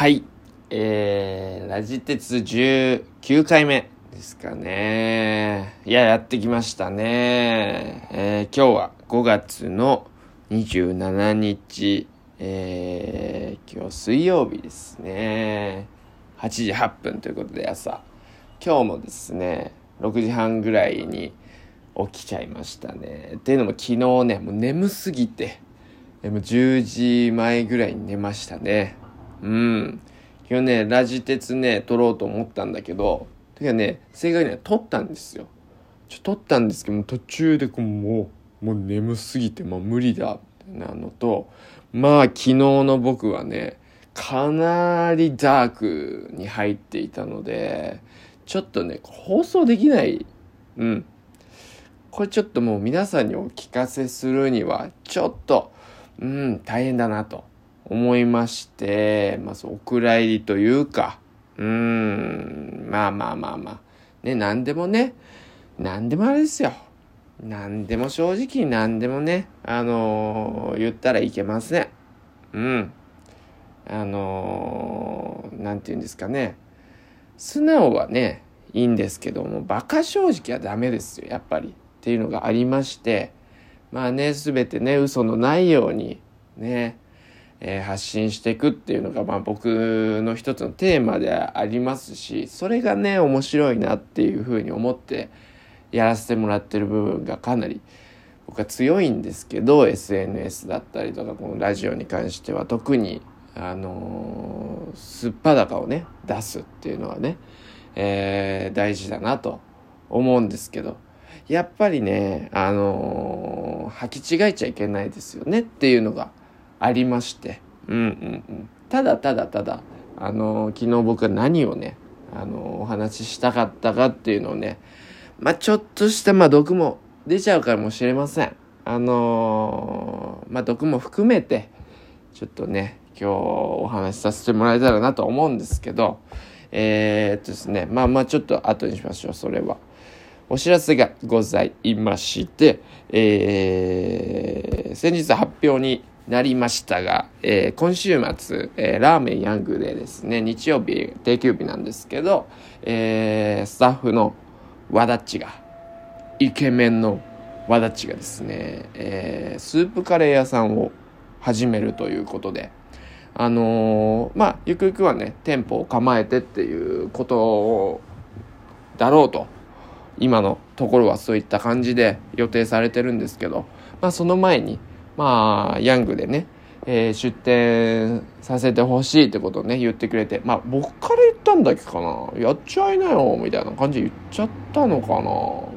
はい。えー、ラジ鉄19回目ですかね。いや、やってきましたね。えー、今日は5月の27日、えー、今日水曜日ですね。8時8分ということで朝。今日もですね、6時半ぐらいに起きちゃいましたね。っていうのも昨日ね、もう眠すぎて、でも10時前ぐらいに寝ましたね。うん。今日ね、ラジ鉄ね、撮ろうと思ったんだけど、てかね、正確には撮ったんですよ。ちょ、撮ったんですけど、途中でこう、もう、もう眠すぎて、もう無理だ、みたいなのと、まあ、昨日の僕はね、かなりダークに入っていたので、ちょっとね、放送できない。うん。これちょっともう皆さんにお聞かせするには、ちょっと、うん、大変だなと思いまして、まあ、そうお蔵入りというか、うーん、まあまあまあまあ、ね、何でもね、何でもあれですよ。何でも正直に何でもね、あのー言ったらいけません。うん。あのーなんて言うんですかね。素直はね、いいんですけども、馬鹿正直はダメですよ、やっぱり。っていうのがありまして、まあね、すべてね、嘘のないように、ね、えー発信していくっていうのが、まあ僕の一つのテーマでありますし、それがね、面白いなっていうふうに思ってやらせてもらってる部分がかなり僕は強いんですけど、SNS だったりとか、このラジオに関しては特に、あのー、すっぱだかをね、出すっていうのはね、えー大事だなと思うんですけど、やっぱりね、あのー履き違えちゃいけないですよねっていうのがありまして、うんうんうん。ただただただ、あのー昨日僕は何をね、あのーお話ししたかったかっていうのをね、まあちょっとした、まあ毒も出ちゃうかもしれません。あのーまあ毒も含めて、ちょっとね、今日お話しさせてもらえたらなと思うんですけど、えー、っとですね、まあまあちょっと後にしましょう、それは。お知らせがございまして、えー、先日発表になりましたが、えー今週末、えーラーメンヤングでですね、日曜日、定休日なんですけど、えースタッフの和田っちが、イケメンの和田っちがですね、えースープカレー屋さんを始めるということで、あのまあ、ゆくゆくはね、店舗を構えてっていうことだろうと。今のところはそういった感じで予定されてるんですけど、まあその前に、まあ、ヤングでね、えー出店させてほしいってことをね、言ってくれて、まあ僕から言ったんだっけかな、やっちゃいなよ、みたいな感じで言っちゃったのかな。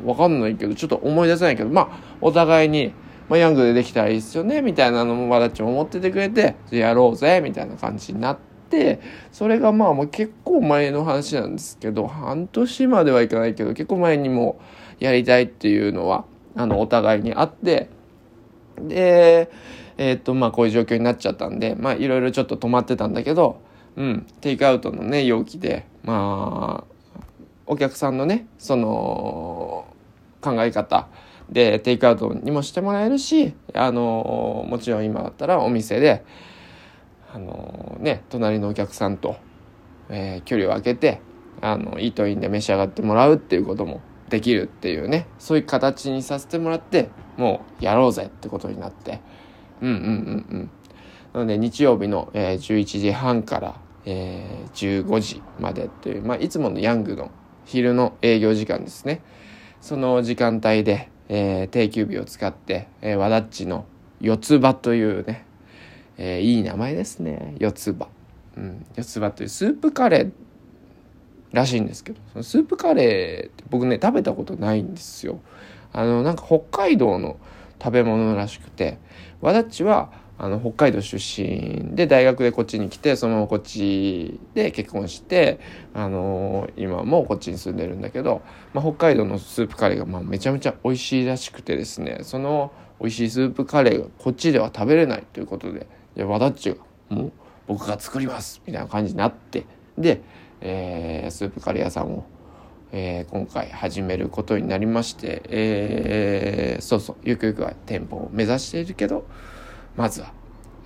わかんないけど、ちょっと思い出せないけど、まあお互いに、まあヤングでできたらいいですよね、みたいなのもわだちも思っててくれて、やろうぜ、みたいな感じになって、それがまあもう結構前の話なんですけど、半年まではいかないけど、結構前にもやりたいっていうのは、あの、お互いにあって、で、えっ、と、まあ、こういう状況になっちゃったんで、まあ、いろいろちょっと止まってたんだけど、うん、テイクアウトのね、容器で、まあ、お客さんのね、その、考え方でテイクアウトにもしてもらえるし、あの、もちろん今だったらお店で、あの、ね、隣のお客さんと、えー距離を空けて、あの、イートインで召し上がってもらうっていうこともできるっていうね、そういう形にさせてもらって、もうやろうぜってことになって、うんうんうんうん。なので日曜日の、えー11時半から、えー15時までっていう、まあ、いつものヤングの昼の営業時間ですね。その時間帯で、えー定休日を使って、えー、和田っちの四つ葉というね、えーいい名前ですね。四つ葉。うん。四つ葉というスープカレーらしいんですけど、そのスープカレーって僕ね、食べたことないんですよ。あの、なんか北海道の食べ物らしくて、和田っちは、あの、北海道出身で大学でこっちに来て、そのままこっちで結婚して、あの今もこっちに住んでるんだけど、まあ、北海道のスープカレーがまあめちゃめちゃ美味しいらしくてですね、その美味しいスープカレーがこっちでは食べれないということで、いや、和田っちがもう僕が作りますみたいな感じになって、で、えースープカレー屋さんを、えー今回始めることになりまして、えーそうそう、ゆくゆくは店舗を目指しているけど、まずは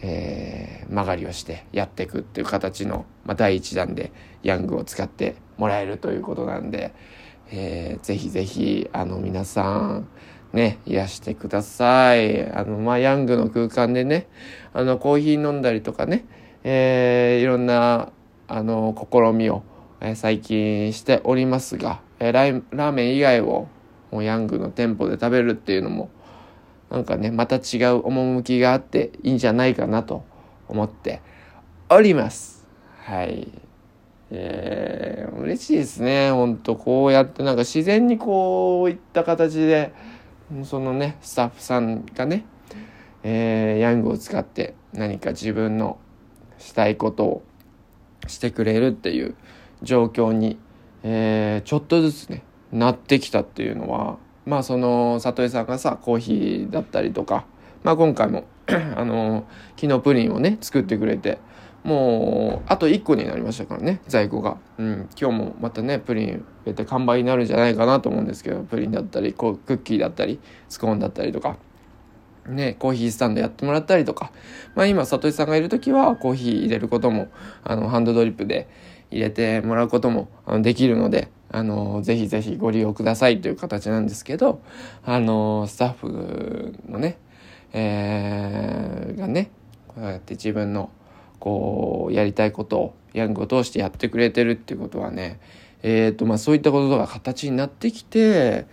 えー、曲がりをしてやっていくっていう形の、まあ、第1弾でヤングを使ってもらえるということなんで、えー、ぜひぜひあの皆さんね癒してください。あのまあヤングの空間でねあのコーヒー飲んだりとかね、えー、いろんなあの試みを、え、最近しておりますが、えー、ララーメン以外をもうヤングの店舗で食べるっていうのもなんかねまた違う趣があっていいんじゃないかなと思っております。はい。えー、嬉しいですね。ほんとこうやってなんか自然にこういった形でそのねスタッフさんがね、えー、ヤングを使って何か自分のしたいことをしてくれるっていう状況に、えー、ちょっとずつねなってきたっていうのはまあその里江さんがさコーヒーだったりとか、まあ、今回も あの昨日プリンをね作ってくれてもうあと1個になりましたからね在庫が、うん、今日もまたねプリン入れて完売になるんじゃないかなと思うんですけどプリンだったりこうクッキーだったりスコーンだったりとかね、コーヒースタンドやってもらったりとか、まあ今、里井さんがいる時はコーヒー入れることも、あの、ハンドドリップで入れてもらうこともできるので、あの、ぜひぜひご利用くださいという形なんですけど、あの、スタッフのね、えー、がね、こうやって自分の、こう、やりたいことを、ヤングを通してやってくれてるっていうことはね、えっ、ー、と、まあそういったことが形になってきて、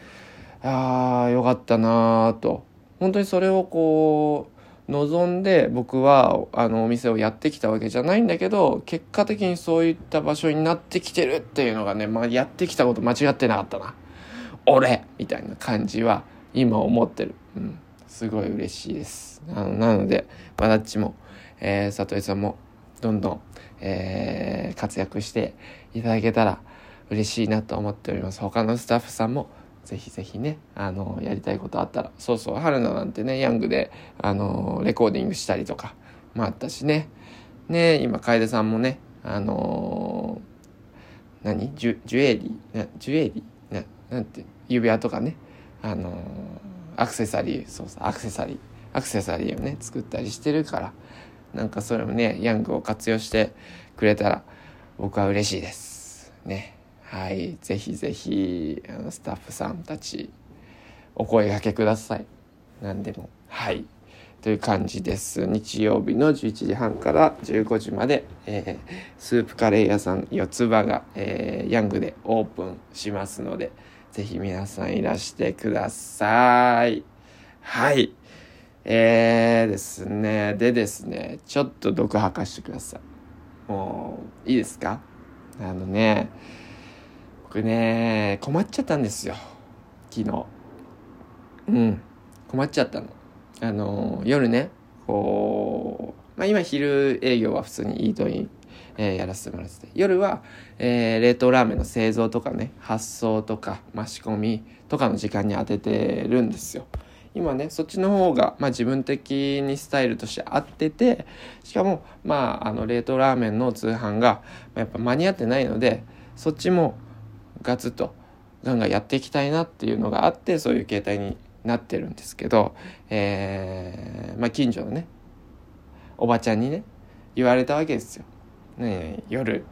ああ、よかったなーと。本当にそれをこう望んで僕はあのお店をやってきたわけじゃないんだけど結果的にそういった場所になってきてるっていうのがね、まあ、やってきたこと間違ってなかったな。俺!みたいな感じは今思ってる、うん、すごい嬉しいです。あのなのでまだっちも、えー、里江さんもどんどん、えー、活躍していただけたら嬉しいなと思っております。他のスタッフさんもぜひぜひね、あの、やりたいことあったら。そうそう、春菜なんてね、ヤングで、あの、レコーディングしたりとかもあったしね。ね、今、楓さんもね、あのー、何ジュジュエリー？ジュエリー？ななんて、指輪とかね、あのー、アクセサリー、そうそう、アクセサリー、アクセサリーをね、作ったりしてるから、なんかそれもね、ヤングを活用してくれたら、僕は嬉しいです。ね。はい、ぜひぜひスタッフさんたちお声がけください。何でも。はい。という感じです。日曜日の11時半から15時まで、えー、スープカレー屋さん四つ葉が、えー、ヤングでオープンしますので、ぜひ皆さんいらしてください。はい。えーですね。でですね、ちょっと毒吐かしてください。もう、いいですか？あのね、ね、困っちゃったんですよ。昨日。うん。困っちゃったの。あの、夜ね、こう、まあ今昼営業は普通にイートイン、えー、やらせてもらってて、夜は、えー、冷凍ラーメンの製造とかね、発送とか、ま仕込みとかの時間に当ててるんですよ。今ねそっちの方が、まあ、自分的にスタイルとして合っててしかもまああの冷凍ラーメンの通販がやっぱ間に合ってないのでそっちもガツッとガンガンやっていきたいなっていうのがあってそういう形態になってるんですけど、えー、まあ、近所のねおばちゃんにね言われたわけですよ。ね夜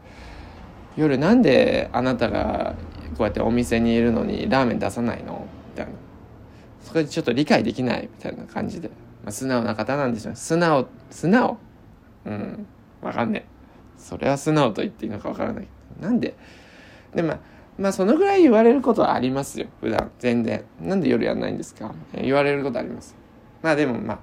夜なんであなたがこうやってお店にいるのにラーメン出さないの？みたいな。それちょっと理解できないみたいな感じで、まあ、素直な方なんでしょう素直素直？うん。わかんねえ。それは素直と言っていいのかわからない。なんで？でまあまあそのぐらい言われることはありますよ。普段。全然。なんで夜やんないんですか？言われることありますまあでもまあ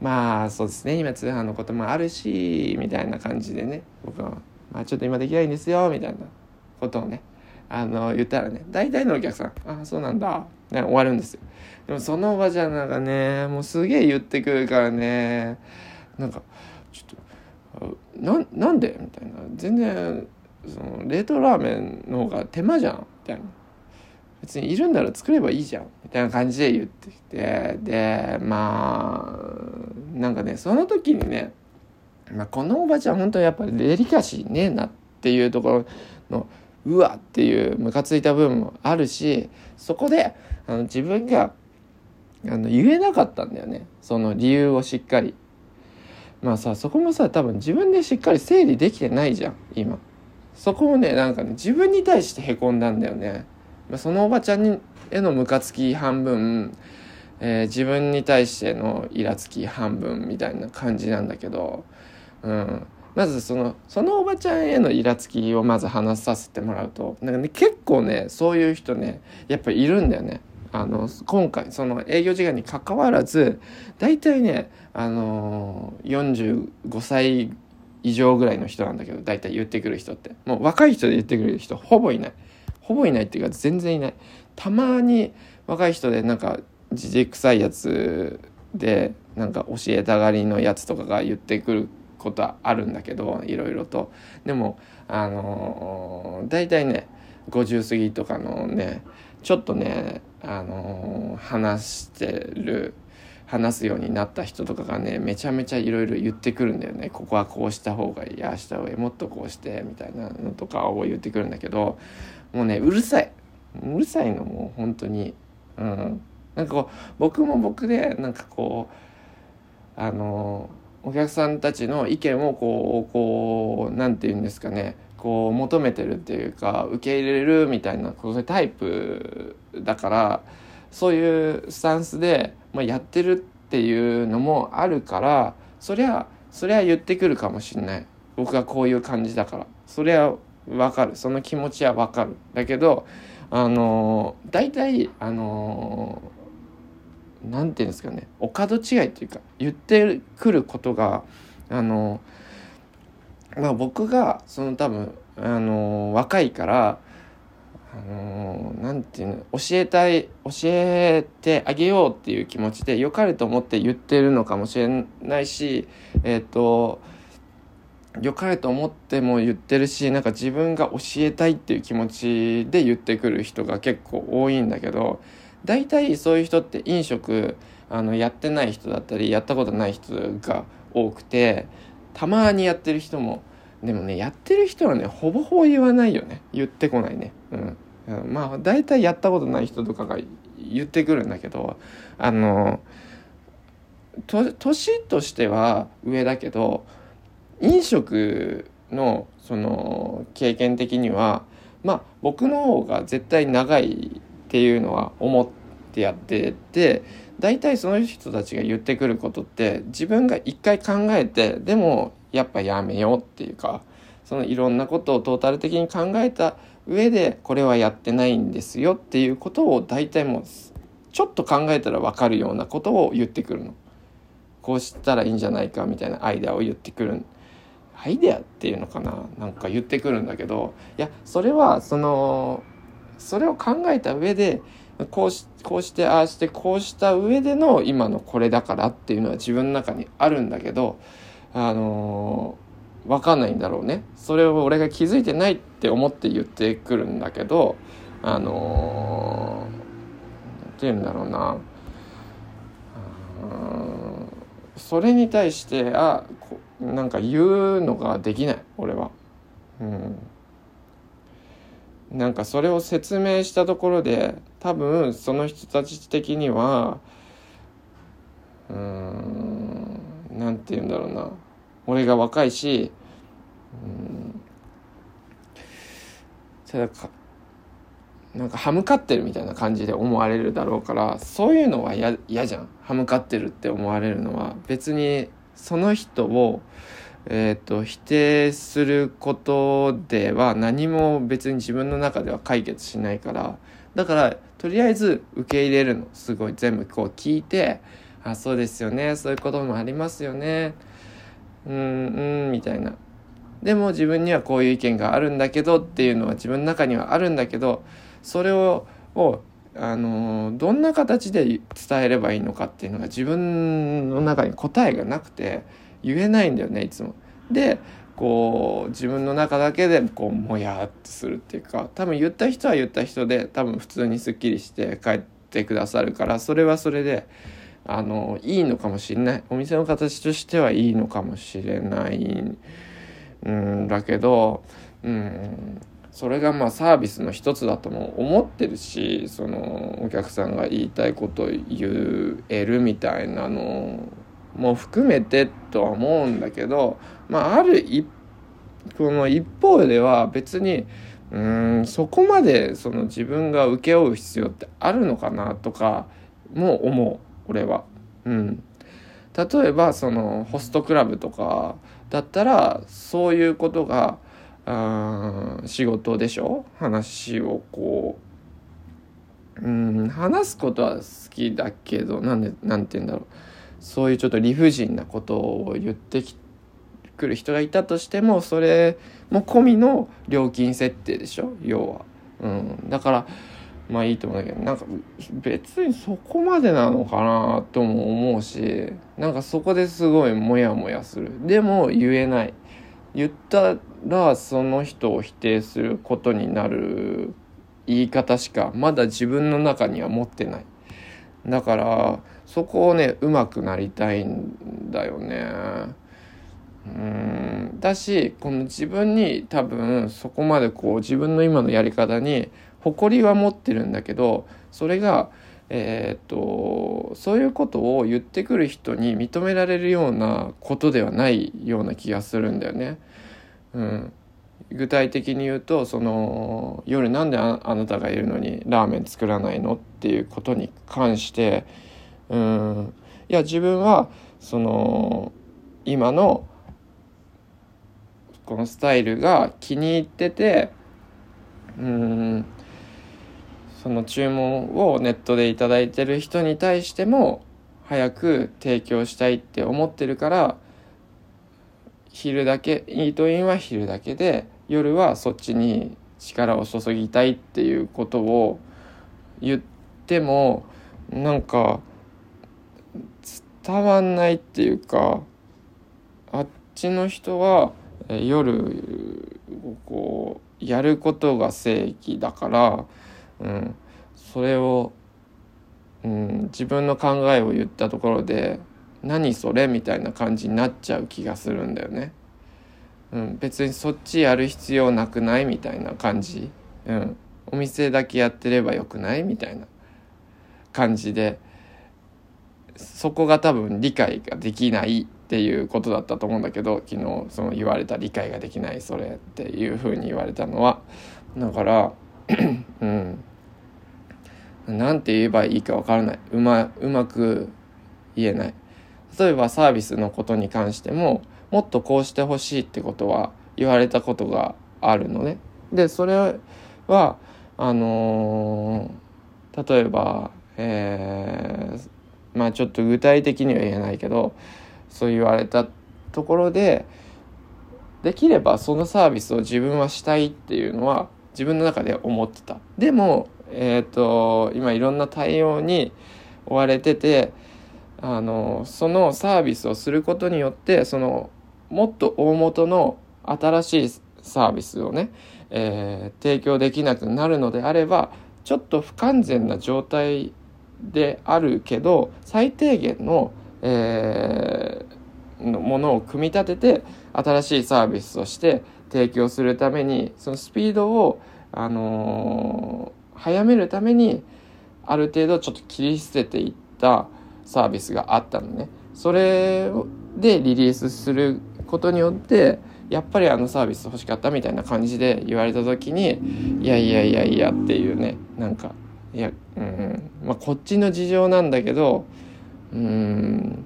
まあそうですね。今通販のこともあるしみたいな感じでね。僕は、まあ、ちょっと今できないんですよみたいなことをねあの言ったらね大体のお客さん「ああそうなんだ」ね、終わるんですよ。でもそのおばちゃんなんかねもうすげえ言ってくるからね。なんかちょっと「ななんで?」みたいな。全然その冷凍ラーメンの方が手間じゃんみたいな。別にいるんなら作ればいいじゃんみたいな感じで言ってきて。でまあなんかねその時にね、まあ、このおばちゃん本当にやっぱりデリカシーねえなっていうところのうわっていうムカついた部分もあるしそこであの自分があの言えなかったんだよね。その理由をしっかり。まあさそこもさ多分自分でしっかり整理できてないじゃん今。そこもねなんかね自分に対してへこんだんだよねそのおばちゃんにへのムカつき半分、えー、自分に対してのイラつき半分みたいな感じなんだけど、うん、まずそのそのおばちゃんへのイラつきをまず話させてもらうとなんか、ね、結構ねそういう人ねやっぱいるんだよね。あの今回その営業時間にかかわらず大体ねあのー、45歳以上ぐらいの人なんだけど大体言ってくる人って。もう若い人で言ってくる人ほぼいない。ほぼいないっていうか全然いない。たまに若い人でなんかじじくさいやつでなんか教えたがりのやつとかが言ってくることはあるんだけどいろいろと。でもあのー、大体ね50過ぎとかのねちょっとねあのー、話してる話すようになった人とかがねめちゃめちゃいろいろ言ってくるんだよね。ここはこうした方がいいあした方がいいもっとこうしてみたいなのとかを言ってくるんだけどもうねうるさい。うるさいのもう本当に。うん。なんかこう僕も僕でなんかこうあのお客さんたちの意見をこうこうなんて言うんですかね。こう求めてるっていうか受け入れるみたいなそういうタイプだからそういうスタンスで、まあ、やってるっていうのもあるからそりゃそりゃ言ってくるかもしんない。僕がこういう感じだから。そりゃわかる。その気持ちはわかる。だけどあの大体あのなんていうんですかね。お門違いっていうか言ってくることがあのまあ僕がその多分あの若いからあのなんていうの教えたい教えてあげようっていう気持ちで良かれと思って言ってるのかもしれないしえっ、ー、と良かれと思っても言ってるしなんか自分が教えたいっていう気持ちで言ってくる人が結構多いんだけど大体そういう人って飲食あのやってない人だったりやったことない人が多くてたまにやってる人もでもねやってる人はねほぼほぼ言わないよね。言ってこないね。うん。まあ大体やったことない人とかが言ってくるんだけどあの年としては上だけど飲食のその経験的にはまあ僕の方が絶対長いっていうのは思ってやってて大体その人たちが言ってくることって自分が一回考えてでもやっぱやめようっていうかそのいろんなことをトータル的に考えた上でこれはやってないんですよっていうことを大体もうちょっと考えたら分かるようなことを言ってくるの。こうしたらいいんじゃないかみたいなアイデアを言ってくるアイデアっていうのかな？なんか言ってくるんだけどいやそれはそのそれを考えた上でこうしこうしてああしてこうした上での今のこれだからっていうのは自分の中にあるんだけどあのー、分かんないんだろうね。それを俺が気づいてないって思って言ってくるんだけどあのー、て言うんだろうな。それに対してあなんか言うのができない俺は。うん。なんかそれを説明したところで多分その人たち的にはうんなんて言うんだろうな。俺が若いしうん。ただかなんか歯向かってるみたいな感じで思われるだろうからそういうのは嫌じゃん。歯向かってるって思われるのは別にその人をえーと、否定することでは何も別に自分の中では解決しないからだからとりあえず受け入れるの。すごい。全部こう聞いて「あそうですよねそういうこともありますよねうんうん」みたいな。でも自分にはこういう意見があるんだけどっていうのは自分の中にはあるんだけどそれををあのどんな形で伝えればいいのかっていうのが自分の中に答えがなくて言えないんだよねいつも。でこう自分の中だけでこうもやっとするっていうか多分言った人は言った人で多分普通にすっきりして帰ってくださるからそれはそれであのいいのかもしれない。お店の形としてはいいのかもしれない。んだけど、うん、それがまあサービスの一つだとも思ってるしそのお客さんが言いたいこと言えるみたいなのも含めてとは思うんだけど、まあ、ある一この一方では別にうんそこまでその自分が請け負う必要ってあるのかなとかも思う。俺は。うん、例えばそのホストクラブとかだったらそういうことがあ仕事でしょ？話をこう。うん話すことは好きだけどなんでなんて言うんだろう。そういうちょっと理不尽なことを言ってくる人がいたとしてもそれも込みの料金設定でしょ？要は。うん、だからまあいいと思うんだけどなんか別にそこまでなのかなとも思うしなんかそこですごいモヤモヤする。でも言えない。言ったらその人を否定することになる言い方しかまだ自分の中には持ってない。だからそこをねうまくなりたいんだよね。うん。だしこの自分に多分そこまでこう自分の今のやり方に誇りは持ってるんだけどそれがえー、っとそういうことを言ってくる人に認められるようなことではないような気がするんだよね。うん、具体的に言うとその夜なんであなたがいるのにラーメン作らないのっていうことに関してうん。いや自分はその今のこのスタイルが気に入っててうん。その注文をネットで頂いてる人に対しても早く提供したいって思ってるから昼だけイートインは昼だけで夜はそっちに力を注ぎたいっていうことを言ってもなんか伝わんないっていうかあっちの人は夜こうやることが正義だからうん、それを、うん、自分の考えを言ったところで何それみたいな感じになっちゃう気がするんだよね。うん、別にそっちやる必要なくないみたいな感じ、うん、お店だけやってればよくないみたいな感じでそこが多分理解ができないっていうことだったと思うんだけど昨日その言われた理解ができないそれっていうふうに言われたのは。だからうん。何て言えばいいか分からない。うまうまく言えない。例えばサービスのことに関してももっとこうしてほしいってことは言われたことがあるのね。でそれはあのー、例えばえー、まあちょっと具体的には言えないけどそう言われたところでできればそのサービスを自分はしたいっていうのは自分の中で思ってた。でもえーと、今いろんな対応に追われててあのそのサービスをすることによってそのもっと大元の新しいサービスをね、えー、提供できなくなるのであればちょっと不完全な状態であるけど最低限の,、えー、のものを組み立てて新しいサービスとして提供するためにそのスピードを、あのー早めるためにある程度ちょっと切り捨てていったサービスがあったのね。それでリリースすることによってやっぱりあのサービス欲しかったみたいな感じで言われた時にいやいやいやいやっていうねなんかいやうんまあこっちの事情なんだけどうん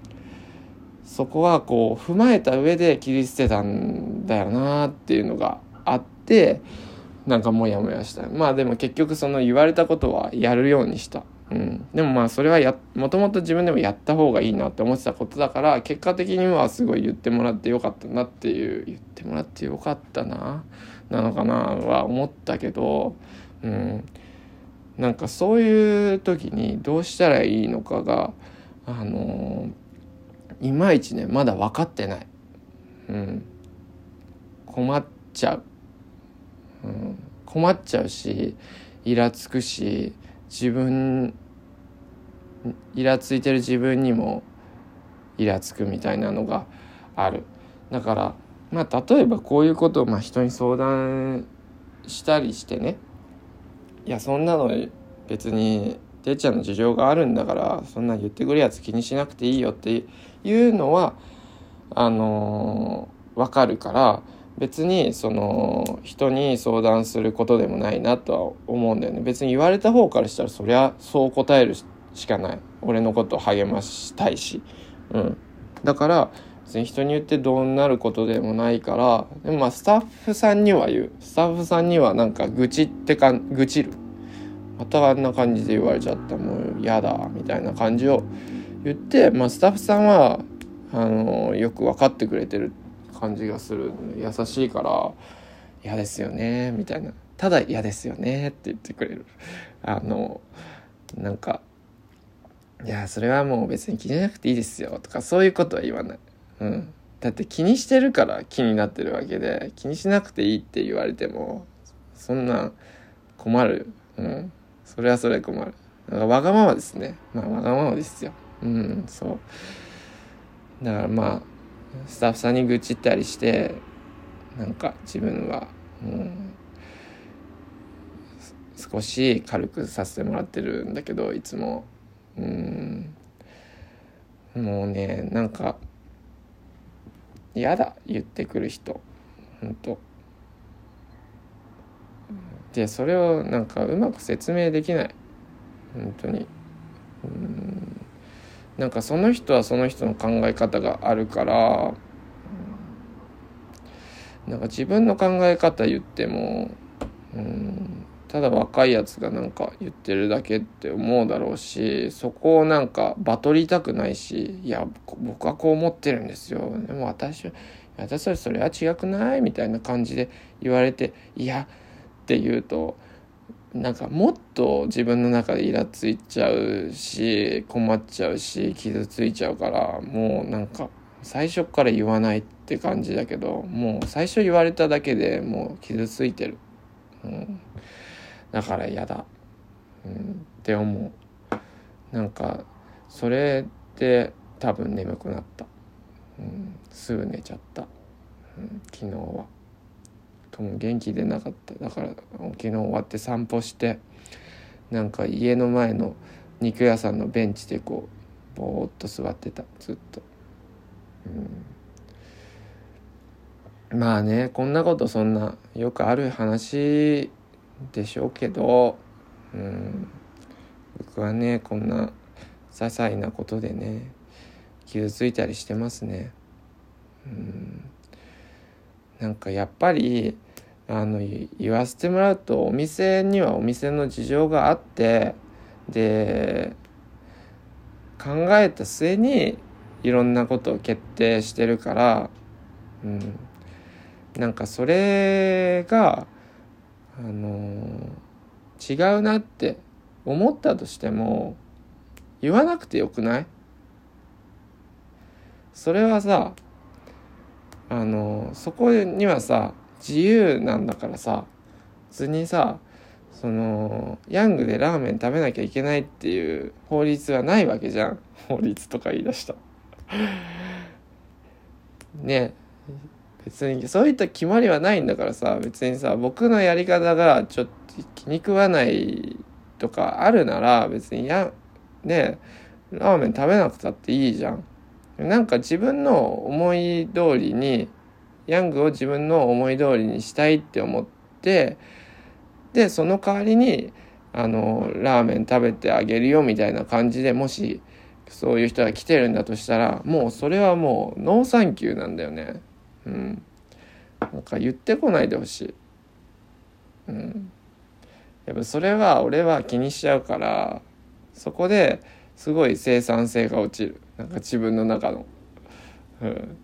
そこはこう踏まえた上で切り捨てたんだよなっていうのがあってなんかモヤモヤした。まあでも結局その言われたことはやるようにした、うん、でもまあそれはやもともと自分でもやった方がいいなって思ってたことだから結果的にはすごい言ってもらってよかったなっていう言ってもらってよかったななのかなは思ったけど、うん、なんかそういう時にどうしたらいいのかがあのいまいちねまだ分かってない、うん、困っちゃう。困っちゃうしイラつくし自分イラついてる自分にもイラつくみたいなのがある。だからまあ例えばこういうことをまあ人に相談したりしてね。いやそんなの別にてっちゃんの事情があるんだからそんな言ってくるやつ気にしなくていいよっていうのはあのー、分かるから別にその人に相談することでもないなとは思うんだよね。別に言われた方からしたらそりゃそう答えるしかない。俺のことを励ましたいし。うん。だから別に人に言ってどうなることでもないからでもまあスタッフさんには言う。スタッフさんにはなんか愚痴ってかん愚痴る。またあんな感じで言われちゃった。もう嫌だみたいな感じを言って、まあ、スタッフさんはあのよく分かってくれてる。って感じがする。優しいから「嫌ですよね」みたいな「ただ嫌ですよね」って言ってくれる。あのなんか「いやそれはもう別に気にしなくていいですよ」とかそういうことは言わない、うん、だって気にしてるから気になってるわけで気にしなくていいって言われてもそんな困る、うん、それはそれ困る。だからわがままですね。まあわがままですよ。うんそう。だからまあスタッフさんに愚痴ったりしてなんか自分は、う、少し軽くさせてもらってるんだけどいつも。うん。もうねなんか嫌だ言ってくる人。ほんと。でそれをなんかうまく説明できない。本当に。うん。なんかその人はその人の考え方があるからなんか自分の考え方言ってもうんただ若いやつがなんか言ってるだけって思うだろうしそこをなんかバトりたくないしいや僕はこう思ってるんですよ。でも私私はそれは違くないみたいな感じで言われていやって言うとなんかもっと自分の中でイラついちゃうし困っちゃうし傷ついちゃうからもうなんか最初から言わないって感じだけどもう最初言われただけでもう傷ついてる、うん、だから嫌だ、うん、って思う。なんかそれで多分眠くなった、うん、すぐ寝ちゃった、うん、昨日は。とも元気でなかった。だから昨日終わって散歩してなんか家の前の肉屋さんのベンチでこうぼーっと座ってた。ずっと、うん、まあねこんなことそんなよくある話でしょうけど、うん、僕はねこんな些細なことでね傷ついたりしてますね。うん。なんかやっぱりあの言わせてもらうとお店にはお店の事情があってで考えた末にいろんなことを決定してるから、うん、なんかそれがあの違うなって思ったとしても言わなくてよくない？それはさあのそこにはさ自由なんだからさ普通にさそのヤングでラーメン食べなきゃいけないっていう法律はないわけじゃん。法律とか言い出した。ね。別にそういった決まりはないんだからさ別にさ僕のやり方がちょっと気に食わないとかあるなら別にやねラーメン食べなくたっていいじゃん。なんか自分の思い通りにヤングを自分の思い通りにしたいって思ってでその代わりにあのラーメン食べてあげるよみたいな感じでもしそういう人が来てるんだとしたらもうそれはもうノーサンキューなんだよね。うん。なんか言ってこないでほしい。うん。やっぱそれは俺は気にしちゃうからそこですごい生産性が落ちる。なんか自分の中の。うん。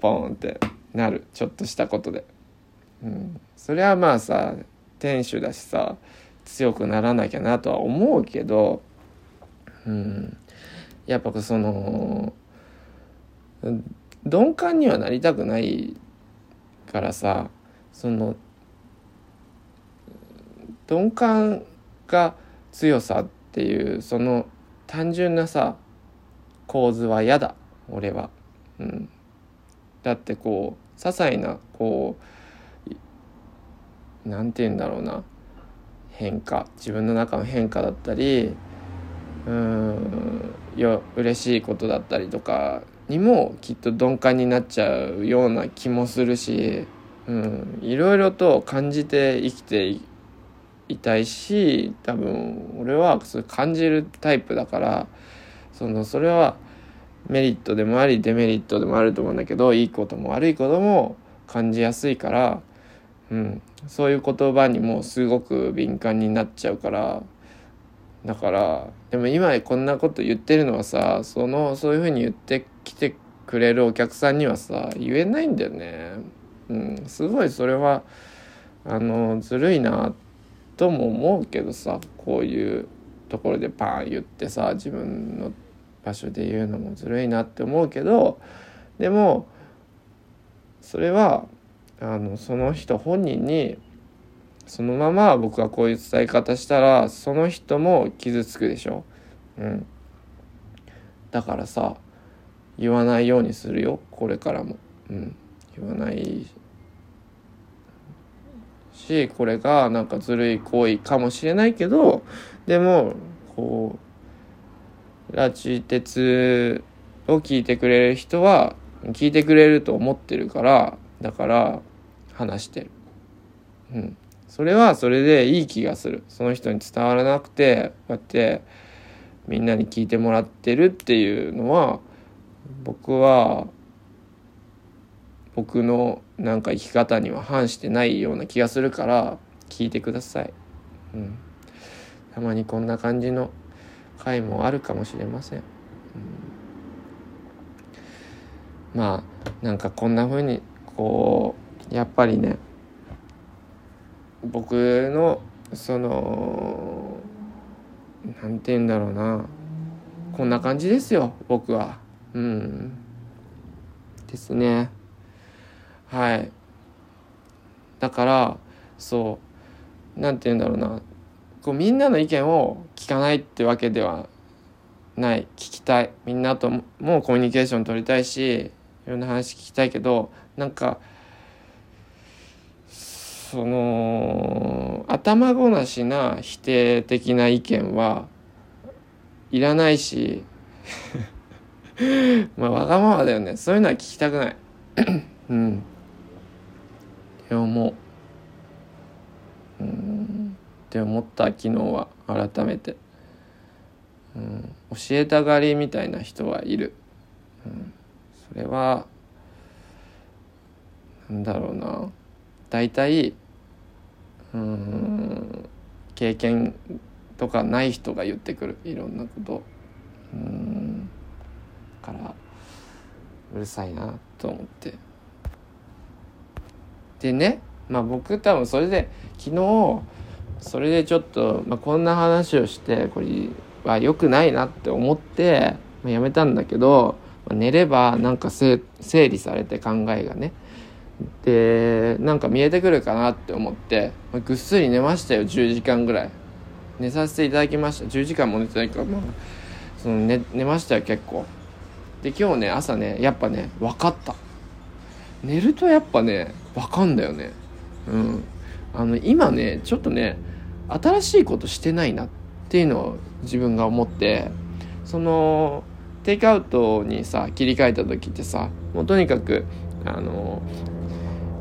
ボーンって。なるちょっとしたことで、うん、それはまあさ店主だしさ強くならなきゃなとは思うけど、うん、やっぱその鈍感にはなりたくないからさその鈍感が強さっていうその単純なさ構図は嫌だ俺は。うん、だってこう些細なこう何て言うんだろうな。変化。自分の中の変化だったりうんよ嬉しいことだったりとかにもきっと鈍感になっちゃうような気もするし、うん、いろいろと感じて生きていたいし多分俺はそれ感じるタイプだからそのそれはメリットでもありデメリットでもあると思うんだけどいいことも悪いことも感じやすいから、うん、そういう言葉にもすごく敏感になっちゃうからだからでも今こんなこと言ってるのはさそのそういうふうに言ってきてくれるお客さんにはさ言えないんだよね。うん、すごいそれはあのずるいなとも思うけどさこういうところでパン言ってさ自分の場所で言うのもずるいなって思うけどでもそれはあのその人本人にそのまま僕がこういう伝え方したらその人も傷つくでしょ。うん。だからさ言わないようにするよこれからも。うん。言わないしこれがなんかずるい行為かもしれないけどでもこう拉致鉄を聞いてくれる人は聞いてくれると思ってるからだから話してる。うん。それはそれでいい気がするその人に伝わらなくてこうやってみんなに聞いてもらってるっていうのは僕は僕のなんか生き方には反してないような気がするから聞いてください。うん、たまにこんな感じの回もあるかもしれません。うん、まあなんかこんな風にこうやっぱりね僕のその何て言うんだろうな。こんな感じですよ僕は。うん。ですね。はい。だからそう何て言うんだろうな。こうみんなの意見を聞かないってわけではない。聞きたい。みんなともコミュニケーション取りたいしいろんな話聞きたいけどなんかその頭ごなしな否定的な意見はいらないし まあわがままだよね。そういうのは聞きたくない。うん。って思う。うん。って思った昨日は改めて、うん、教えたがりみたいな人はいる、うん、それはなんだろうな。大体うん経験とかない人が言ってくる。いろんなこと。うん。からうるさいなと思って。でねまあ僕多分それで昨日それでちょっと、まあ、こんな話をしてこれは良くないなって思って、まあ、やめたんだけど、まあ、寝ればなんか整理されて考えがね。でなんか見えてくるかなって思ってぐっすり寝ましたよ10時間ぐらい。寝させていただきました。10時間も寝てないからまあその寝寝ましたよ結構。で今日ね朝ねやっぱね分かった。寝るとやっぱね分かんだよね。うん。あの今ねちょっとね新しいことしてないなっていうのを自分が思ってそのテイクアウトにさ切り替えた時ってさもうとにかくあの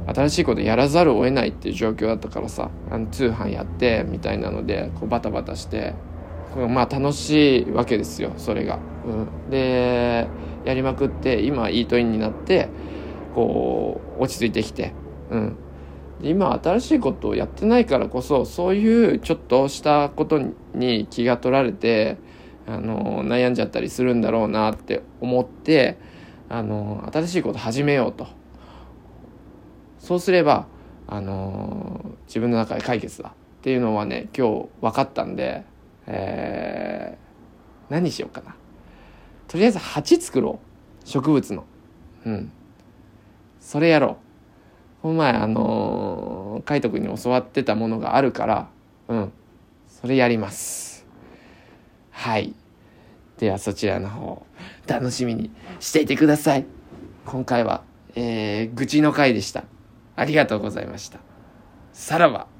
新しいことやらざるを得ないっていう状況だったからさあの通販やってみたいなのでこうバタバタしてまあ楽しいわけですよそれが。うん、でやりまくって今イートインになってこう落ち着いてきて、うん、今新しいことをやってないからこそそういうちょっとしたことに気が取られてあの悩んじゃったりするんだろうなって思ってあの新しいこと始めようと。そうすれば、あの、自分の中で解決だっていうのはね今日分かったんで、えー、何しようかな。とりあえず鉢作ろう。植物の。うん。それやろう。この前あの、海斗君に教わってたものがあるからうん。それやります。はい。ではそちらの方楽しみにしていてください。今回は、えー、愚痴の回でした。ありがとうございました。さらば。